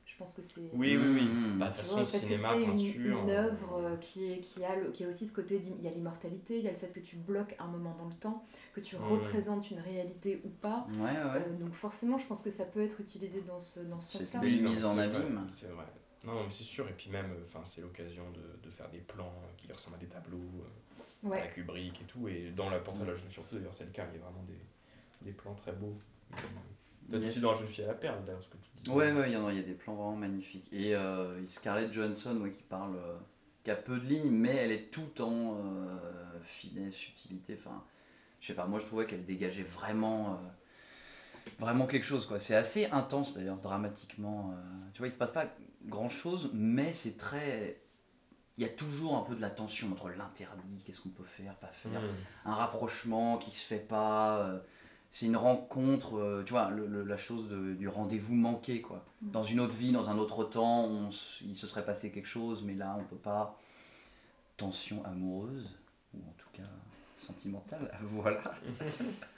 Je pense que c'est. Oui, oui, oui. Mhm. Bah, de toute façon, que cinéma, c'est une, euh, œuvre euh, qui, est, qui, a le- qui a aussi ce côté, il y a l'immortalité, il y a le fait que tu bloques un moment dans le temps, que tu représentes une réalité ou pas. Ouais, ouais. Euh, donc forcément, je pense que ça peut être utilisé dans ce, dans ce C'est sens-là. non, mise c'est en abîme. C'est vrai. Non, non, mais c'est sûr. Et puis même, c'est l'occasion de, de faire des plans qui ressemblent à des tableaux, euh, à Ouais. Kubrick et tout. Et dans la portrait de la jeune fille d'ailleurs, c'est le cas. Il y a vraiment des, des plans très beaux. Peut-être Yes. aussi dans la jeune fille à la perle, d'ailleurs, ce que tu dis. Ouais, ouais, il y en a, il y a des plans vraiment magnifiques. Et euh, Scarlett Johansson, ouais, qui parle, euh, qui a peu de lignes, mais elle est tout en euh, finesse, subtilité. Enfin, je sais pas, moi je trouvais qu'elle dégageait vraiment, euh, vraiment quelque chose, quoi. C'est assez intense d'ailleurs, dramatiquement. euh. tu vois, il se passe pas grand chose, mais c'est très. Il y a toujours un peu de la tension entre l'interdit, qu'est-ce qu'on peut faire, pas faire Mhm. un rapprochement qui se fait pas. euh, c'est une rencontre, euh, tu vois, le- le- la chose de- du rendez-vous manqué, quoi. Mm. Dans une autre vie, dans un autre temps, on il se serait passé quelque chose, mais là, on peut pas. Tension amoureuse, ou en tout cas sentimentale, voilà.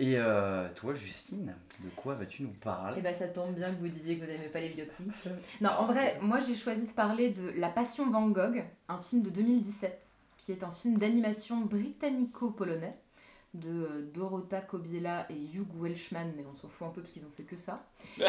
Et euh, toi, Justine, de quoi vas-tu nous parler bah ça tombe bien que vous disiez que vous n'aimez pas les biopics. Non, en vrai, moi j'ai choisi de parler de La Passion Van Gogh, un film de 2017, qui est un film d'animation britannico-polonais de euh, Dorota Kobiela et Hugh Welshman, mais on s'en fout un peu parce qu'ils ont fait que ça.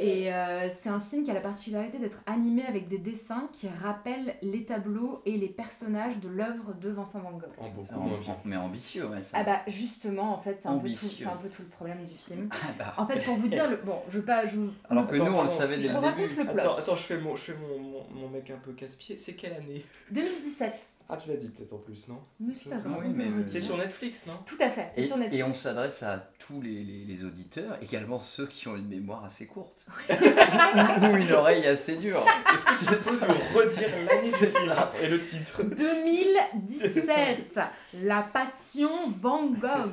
Et euh, c'est un film qui a la particularité d'être animé avec des dessins qui rappellent les tableaux et les personnages de l'œuvre de Vincent Van Gogh. En beaucoup C'est en- Mais ambitieux, ouais, ça. Ah bah justement, en fait, c'est un, peu tout, c'est un peu tout le problème du film. Ah bah, En fait, pour vous dire, le... bon, je veux pas... Je... Alors que Attends, nous, on le savait dès le raconte début. le plot. Attends, attends, je fais mon, je fais mon, mon, mon mec un peu casse-pied. C'est quelle année? 2017. Ah, tu l'as dit peut-être en plus, non Mais c'est pas grave, mais- C'est sur Netflix, non Tout à fait, c'est Et, sur Netflix. et on s'adresse à tous les, les- les auditeurs, également ceux qui ont une mémoire assez courte. Ou une oreille assez dure. Est-ce que tu peux nous redire l'année du film et le titre? 2017, La Passion Van Gogh.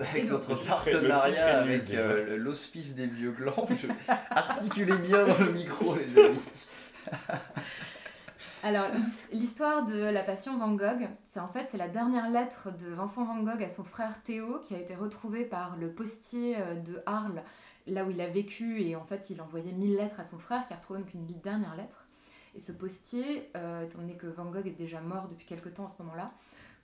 Avec Et notre partenariat avec euh, l'hospice des vieux glands. Je- Articulez bien dans le micro, les amis. Alors, l'hist- l'histoire de La Passion Van Gogh, c'est en fait c'est la dernière lettre de Vincent Van Gogh à son frère Théo qui a été retrouvée par le postier euh, de Arles, là où il a vécu, et en fait il envoyait mille lettres à son frère qui a retrouvé donc une dernière lettre. Et ce postier, euh, étant donné que Van Gogh est déjà mort depuis quelque temps à ce moment-là,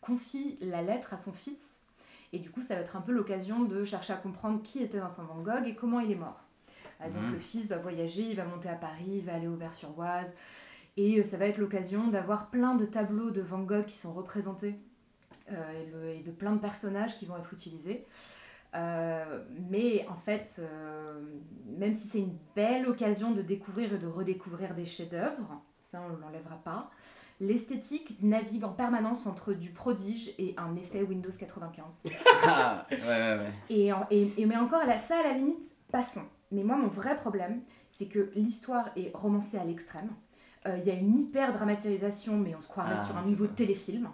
confie la lettre à son fils. Et du coup, ça va être un peu l'occasion de chercher à comprendre qui était Vincent Van Gogh et comment il est mort. Ah, donc Mhm. le fils va voyager, il va monter à Paris, il va aller au Vers-sur-Oise. Et euh, ça va être l'occasion d'avoir plein de tableaux de Van Gogh qui sont représentés euh, et, le- et de plein de personnages qui vont être utilisés. Euh, mais en fait, euh, même si c'est une belle occasion de découvrir et de redécouvrir des chefs-d'œuvre, ça on ne l'enlèvera pas, l'esthétique navigue en permanence entre du prodige et un effet Windows 95. Ah, ouais, ouais, ouais. Et, en- et, et- mais encore, ça, à la limite, passons. Mais moi, mon vrai problème, c'est que l'histoire est romancée à l'extrême. Euh, Il y a une hyper dramatisation, mais on se croirait Ah, sur un niveau ça. téléfilm.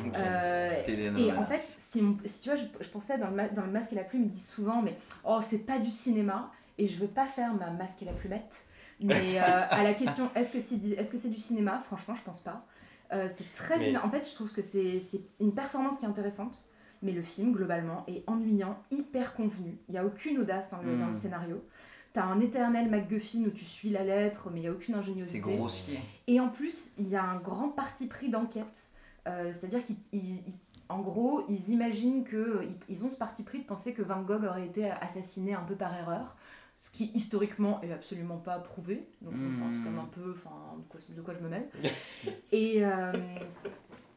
Ok. Euh, et en fait, si, on- si tu vois, je, je pensais dans le, dans le Masque et la Plume, ils disent souvent, mais oh, c'est pas du cinéma, et je veux pas faire ma Masque et la Plumette. Mais euh, à la question, est-ce que c'est est -ce c'est du cinéma? Franchement, je pense pas. Euh, c'est très. Mais- En fait, je trouve que c'est c'est une performance qui est intéressante, mais le film, globalement, est ennuyant, hyper convenu. Il n'y a aucune audace dans le, dans le Mm. scénario. T'as un éternel MacGuffin où tu suis la lettre, mais il n'y a aucune C'est ingéniosité. grossier. Et en plus, il y a un grand parti pris d'enquête. Euh, C'est-à-dire qu'en gros, ils imaginent que ils, ont ce parti pris de penser que Van Gogh aurait été assassiné un peu par erreur, ce qui historiquement est absolument pas prouvé. Donc enfin, c'est Mhm. comme un peu, enfin, de quoi, de quoi je me mêle. et euh,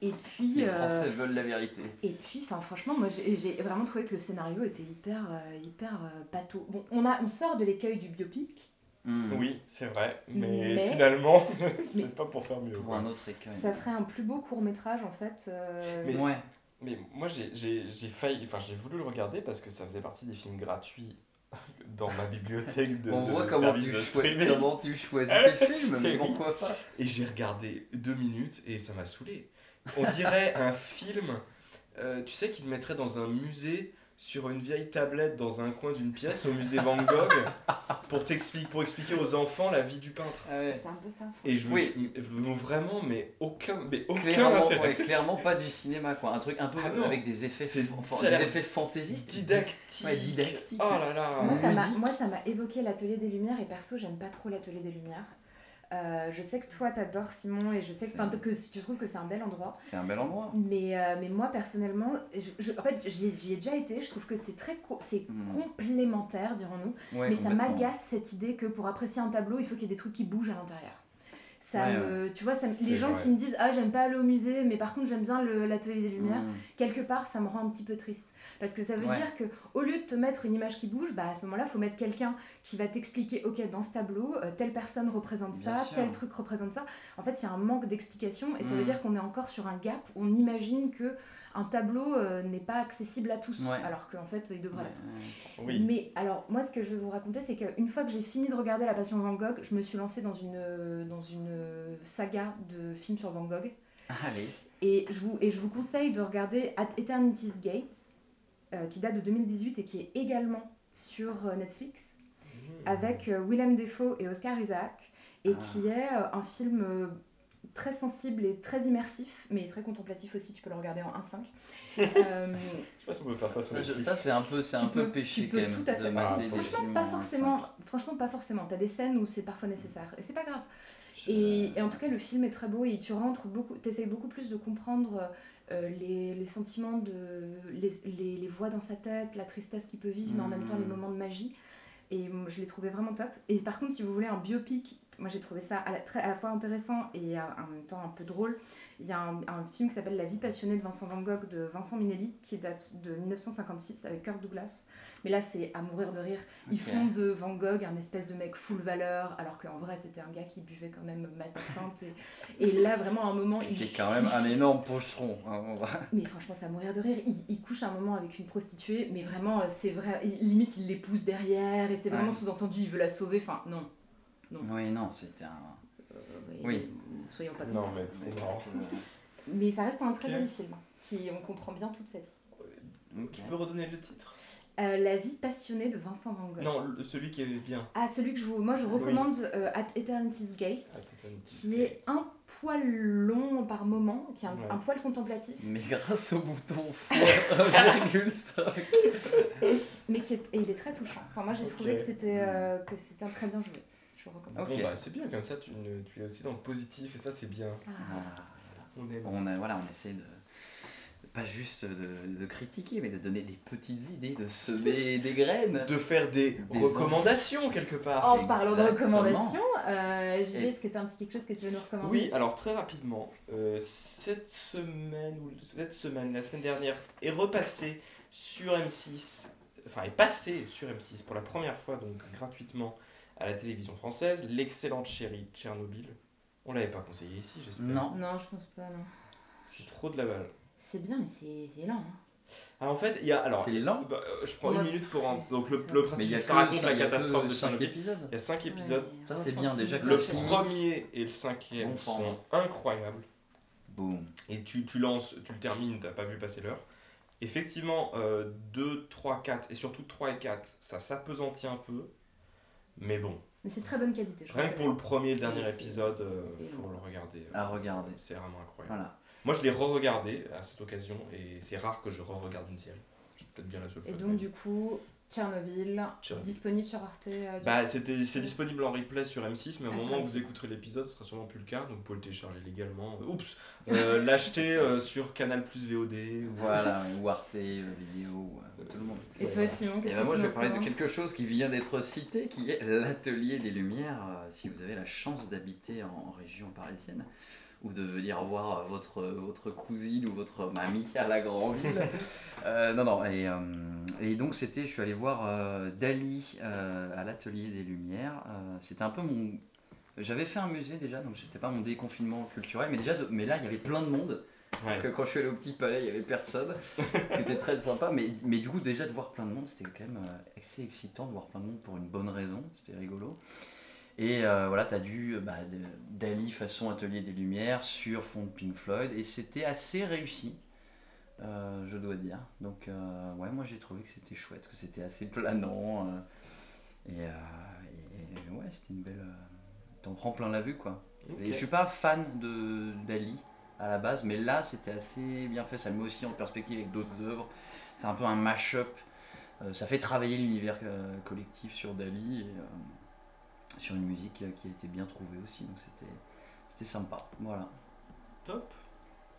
et puis Les euh, Français veulent la vérité. et puis, enfin, franchement, moi, j'ai vraiment trouvé que le scénario était hyper, euh, hyper euh, bateau. Bon, on, a, on sort de l'écueil du biopic. Hmm. Oui, c'est vrai, mais, Mais- finalement, c'est pas pour faire mieux. Pour un autre écueil. Ça ferait un plus beau court métrage, en fait. euh, Mais- Ouais. Mais moi, j'ai j'ai- j'ai failli, enfin, j'ai voulu le regarder parce que ça faisait partie des films gratuits dans ma bibliothèque de, On de voit comment tu, de choi- streaming. comment tu choisis tes films, mais pourquoi pas Et j'ai regardé deux minutes et ça m'a saoulé. On dirait un film, euh, tu sais, qu'il mettrait dans un musée sur une vieille tablette dans un coin d'une pièce au musée Van Gogh pour, t'expliquer- pour expliquer aux enfants la vie du peintre. C'est un peu ça. Et je me Oui. suis- non, vraiment, mais aucun, mais aucun Clairement, intérêt. ouais, clairement pas du cinéma quoi, un truc un peu Ah avec des effets, des effets fantaisistes. Didactique. Ouais, didactique. Oh là là. Moi, ça m'a, ludique. moi, ça m'a évoqué l'Atelier des Lumières et perso, j'aime pas trop l'Atelier des Lumières. Euh, je sais que toi, t'adores Simon et je sais que, tu trouves que c'est un bel endroit. C'est un bel endroit. Mais, euh, mais moi, personnellement, je, je- en fait, j'y ai, déjà été. Je trouve que c'est très co- c'est Mm. complémentaire, dirons-nous. Ouais, mais ça m'agace cette idée que pour apprécier un tableau, il faut qu'il y ait des trucs qui bougent à l'intérieur. Ça Ouais, me, tu vois, ça me- C'est les gens vrai. qui me disent ah j'aime pas aller au musée, mais par contre j'aime bien l'atelier des lumières. Mm. quelque part ça me rend un petit peu triste parce que ça veut Ouais. dire que au lieu de te mettre une image qui bouge bah à ce moment-là faut mettre quelqu'un qui va t'expliquer ok dans ce tableau euh, telle personne représente Bien ça sûr. tel truc représente ça en fait il y a un manque d'explication et ça veut Mm. dire qu'on est encore sur un gap où on imagine que un tableau euh, n'est pas accessible à tous Ouais. alors qu'en fait il devrait Ouais, l'être ouais. Oui. mais alors, moi, ce que je veux vous raconter, c'est qu'une fois que j'ai fini de regarder La Passion de Van Gogh, je me suis lancée dans une, euh, dans une euh, saga de films sur Van Gogh. Allez. Et je vous, et je vous conseille de regarder At Eternity's Gate, euh, qui date de 2018 et qui est également sur Netflix, avec euh, Willem Dafoe et Oscar Isaac, et Ah. qui est euh, un film euh, très sensible et très immersif, mais très contemplatif aussi, tu peux le regarder en 1.5. Euh, Je sais pas si on peut faire ça sur Netflix. ça, c'est un peu, c'est un peu peux- péché tu peux quand même. tout à fait. Ah, franchement, pas en forcément. Franchement, pas forcément. T'as des scènes où c'est parfois nécessaire. Et c'est pas grave. Je- Et, et en tout cas, le film est très beau et tu rentres beaucoup, t'essayes beaucoup plus de comprendre euh, les, les sentiments, de, les, les, les voix dans sa tête, la tristesse qu'il peut vivre, mais en même temps les Mhm. moments de magie. Et moi, je l'ai trouvé vraiment top. Et par contre, si vous voulez un biopic, moi j'ai trouvé ça à la, très, à la fois intéressant et à- en même temps un peu drôle. Il y a un, un film qui s'appelle La vie passionnée de Vincent Van Gogh de Vincent Minelli qui date de 1956 avec Kirk Douglas. Mais là, c'est à mourir de rire. Ils Ok. font de Van Gogh un espèce de mec full valeur, alors qu'en vrai, c'était un gars qui buvait quand même masse d'absinthe. Et, et là, vraiment, à un moment, il, est quand même un énorme pocheron. hein, mais franchement, c'est à mourir de rire. Il, il couche un moment avec une prostituée, mais vraiment, euh, c'est vrai. Limite, il l'épouse derrière, et c'est vraiment Ouais. sous-entendu, il veut la sauver. Enfin, non. Oui, non, c'était un. Euh, Oui. Soyons pas comme Non, ça. mais trop marrant. Mais ça reste un très joli film, qui on comprend bien toute sa vie. Ok. Tu peux redonner le titre? Euh, la vie passionnée de Vincent Van Gogh. Non, le- celui qui est bien. Ah, celui que je vous, moi je Oui. recommande euh, At Eternity's Gate, qui est un poil long par moment, qui est un, Ouais. un poil contemplatif, Mais grâce au bouton fois 1,5. mais qui est, et il est très touchant. Enfin, moi j'ai trouvé que c'était euh, que c'était un très bien joué. Je recommande. Bon, bah, c'est bien, comme ça tu, es aussi dans le positif et ça c'est bien. Ah. Ah, On aime. on, a, voilà, on essaie de, pas juste de, de critiquer, mais de donner des petites idées, de semer des graines. De faire des, Des recommandations quelque part. En parlant de recommandations, euh, JV, est-ce que tu as un petit quelque chose que tu veux nous recommander? Oui, alors très rapidement, euh, cette semaine, ou cette semaine, la semaine dernière, est repassée sur M6, enfin est passée sur M6 pour la première fois, donc gratuitement, à la télévision française, l'excellente chérie Tchernobyl. On l'avait pas conseillé ici, j'espère. Non. Non, je pense pas, non. C'est trop de la balle. C'est bien, mais c'est lent. hein. Ah, en fait, il y a. Alors, C'est lent. bah, euh, je prends une minute pour en. Donc, le, le Mais principe, il y a ça raconte la catastrophe de cinq Tchernobyl. épisodes. Il y a 5 épisodes. Ouais, Ça, un c'est bien, déjà que Le premier et le cinquième Bon sont incroyables. Boum. Et tu, tu lances, tu le termines, t'as pas vu passer l'heure. Effectivement, euh, 2, 3, 4, et surtout 3 et 4, ça s'apesantit un peu. Mais bon, Mais c'est de très bonne qualité. Je rien que pour le premier et le dernier épisode, euh, c'est faut le regarder. À regarder. C'est vraiment incroyable. Voilà. Moi, je l'ai re-regardé à cette occasion, et c'est rare que je re-regarde une série. Je suis peut-être bien la seule Et fois. donc, du coup, Tchernobyl, Tchernobyl. disponible sur Arte. euh, Bah, c'était, c'est disponible en replay sur M6, mais au Ah, moment où vous M6. écouterez l'épisode, ce sera sûrement plus le cas, donc vous pouvez le télécharger légalement. Oups Euh, L'acheter euh, sur Canal Plus VOD. ou- Voilà, ou Arte, vidéo, euh, tout le monde. Et toi, Simon, Et qu'est-ce ben que moi, je vais parler de quelque chose qui vient d'être cité, qui est l'Atelier des Lumières. Euh, Si vous avez la chance d'habiter en région parisienne, ou de venir voir votre, votre cousine ou votre mamie à la grande ville. Euh, non, non, et, euh, et donc c'était, je suis allé voir euh, Dali euh, à l'Atelier des Lumières. C'était un peu mon... J'avais fait un musée déjà, donc c'était pas mon déconfinement culturel, mais déjà, de- mais là, il y avait plein de monde. Ouais. quand je suis allé au petit palais, il n'y avait personne. C'était très sympa, mais, mais du coup, déjà de voir plein de monde, c'était quand même assez excitant de voir plein de monde pour une bonne raison. C'était rigolo. Et euh, voilà, tu as du bah, Dali façon Atelier des Lumières sur fond de Pink Floyd, et c'était assez réussi, euh, je dois dire. Donc, euh, ouais, moi j'ai trouvé que c'était chouette, que c'était assez planant. et, ouais, c'était une belle. T'en prends plein la vue, quoi. Ok. Et je suis pas fan de Dali à la base, mais là c'était assez bien fait. Ça le met aussi en perspective avec d'autres œuvres. C'est un peu un mash-up. Ça fait travailler l'univers collectif sur Dali et sur une musique qui a été bien trouvée aussi. Donc c'était sympa. Voilà. Top.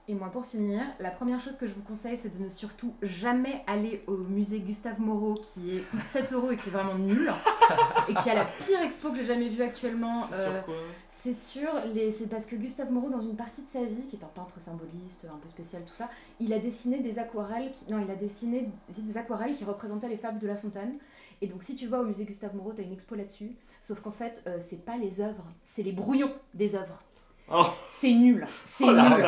Et moi, pour finir, la première chose que je vous conseille, c'est de ne surtout jamais aller au musée Gustave Moreau, qui est, coûte 7 euros et qui est vraiment nul, et qui a la pire expo que j'ai jamais vue actuellement. C'est Euh, sur quoi C'est sûr, les... c'est parce que Gustave Moreau, dans une partie de sa vie, qui est un peintre symboliste, un peu spécial, tout ça, il a dessiné des aquarelles, qui... non, il a dessiné des aquarelles qui représentaient les fables de La Fontaine. Et donc, si tu vas au musée Gustave Moreau, t'as une expo là-dessus. Sauf qu'en fait, euh, c'est pas les œuvres, c'est les brouillons des œuvres. Oh. C'est nul, c'est Oh nul.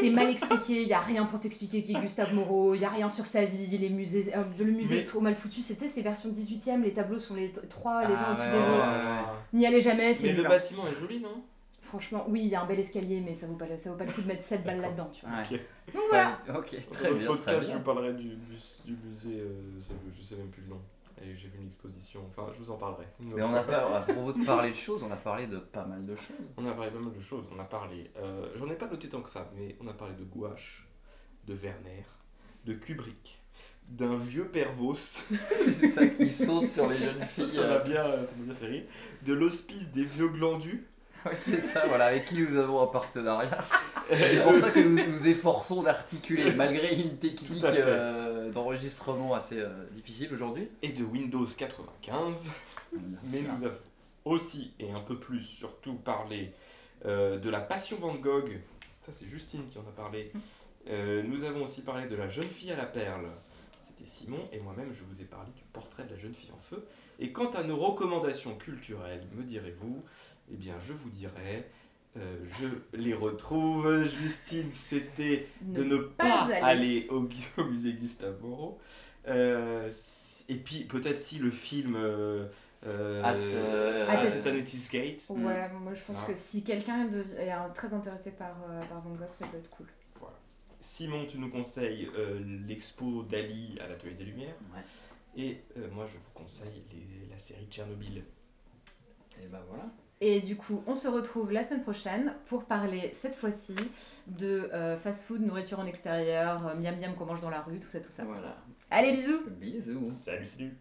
C'est mal expliqué, il y a rien pour t'expliquer qui est Gustave Moreau, il y a rien sur sa vie, les musées, euh, le musée Mais- est trop mal foutu, c'était ces versions 18e, les tableaux sont les trois les uns Ah au-dessus ouais, des ouais, autres. N'y allez jamais, c'est Mais nul. le bâtiment est joli, non? Franchement, oui, il y a un bel escalier, mais ça vaut pas le, ça vaut pas le coup de mettre 7 balles là-dedans, tu vois. Donc voilà. Ok, Dans très le bien, très podcast, je vous parlerai du, du, du musée, euh, je sais même plus le nom. Et j'ai vu une exposition, enfin je vous en parlerai. Mais on a pas, à propos de parler de choses, on a parlé de pas mal de choses. On a parlé pas mal de choses. On a parlé, euh, j'en ai pas noté tant que ça, mais on a parlé de gouache, de Werner, de Kubrick, d'un vieux Pervos. C'est ça qui saute sur les jeunes filles. ça m'a bien, ça m'a bien fait rire. De l'hospice des vieux glandus. Ouais, c'est ça, voilà, avec qui nous avons un partenariat. C'est pour ça que nous nous efforçons d'articuler, malgré une technique Tout à fait. euh, d'enregistrement assez euh, difficile aujourd'hui. et de Windows 95. Mais nous avons aussi, et un peu plus surtout, parlé euh, de la Passion Van Gogh. Ça, c'est Justine qui en a parlé. Euh, nous avons aussi parlé de la jeune fille à la perle. C'était Simon, et moi-même, je vous ai parlé du portrait de la jeune fille en feu. Et quant à nos recommandations culturelles, me direz-vous Eh bien, je vous dirai. euh, je les retrouve. Justine, c'était de ne pas, pas aller, au, au musée Gustave Moreau. Euh, et puis peut-être si le film euh, euh, At, At- At Eternity's Gate. Ouais, moi je pense Ah. que si quelqu'un est très intéressé par, euh, par Van Gogh, ça peut être cool. Voilà. Simon, tu nous conseilles euh, l'expo d'Ali à l'Atelier des Lumières. Ouais. Et euh, moi, je vous conseille les- la série Tchernobyl. Et ben voilà. Et du coup, on se retrouve la semaine prochaine pour parler cette fois-ci de euh, fast-food, nourriture en extérieur, euh, miam miam qu'on mange dans la rue, tout ça, tout ça. Voilà. Allez, bisous Bisous. Salut, salut